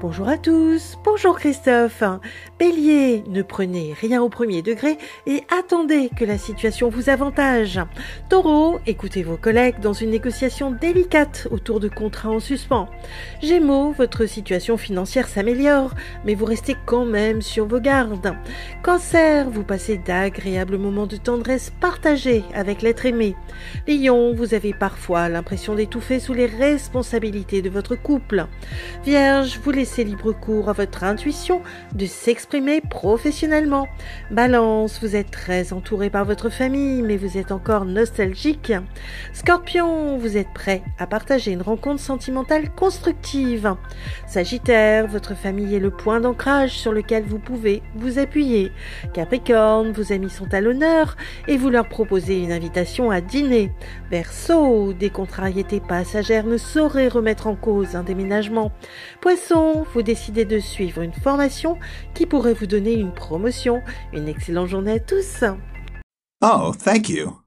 Bonjour à tous, bonjour Christophe. Bélier, ne prenez rien au premier degré et attendez que la situation vous avantage. Taureau, écoutez vos collègues dans une négociation délicate autour de contrats en suspens. Gémeaux, votre situation financière s'améliore, mais vous restez quand même sur vos gardes. Cancer, vous passez d'agréables moments de tendresse partagés avec l'être aimé. Lion, vous avez parfois l'impression d'étouffer sous les responsabilités de votre couple. Vierge, vous laissez laissez libre cours à votre intuition de s'exprimer professionnellement. Balance, vous êtes très entouré par votre famille, mais vous êtes encore nostalgique. Scorpion, vous êtes prêt à partager une rencontre sentimentale constructive. Sagittaire, votre famille est le point d'ancrage sur lequel vous pouvez vous appuyer. Capricorne, vos amis sont à l'honneur et vous leur proposez une invitation à dîner. Verseau, des contrariétés passagères ne sauraient remettre en cause un déménagement. Poisson, vous décidez de suivre une formation qui pourrait vous donner une promotion. Une excellente journée à tous. Oh, thank you.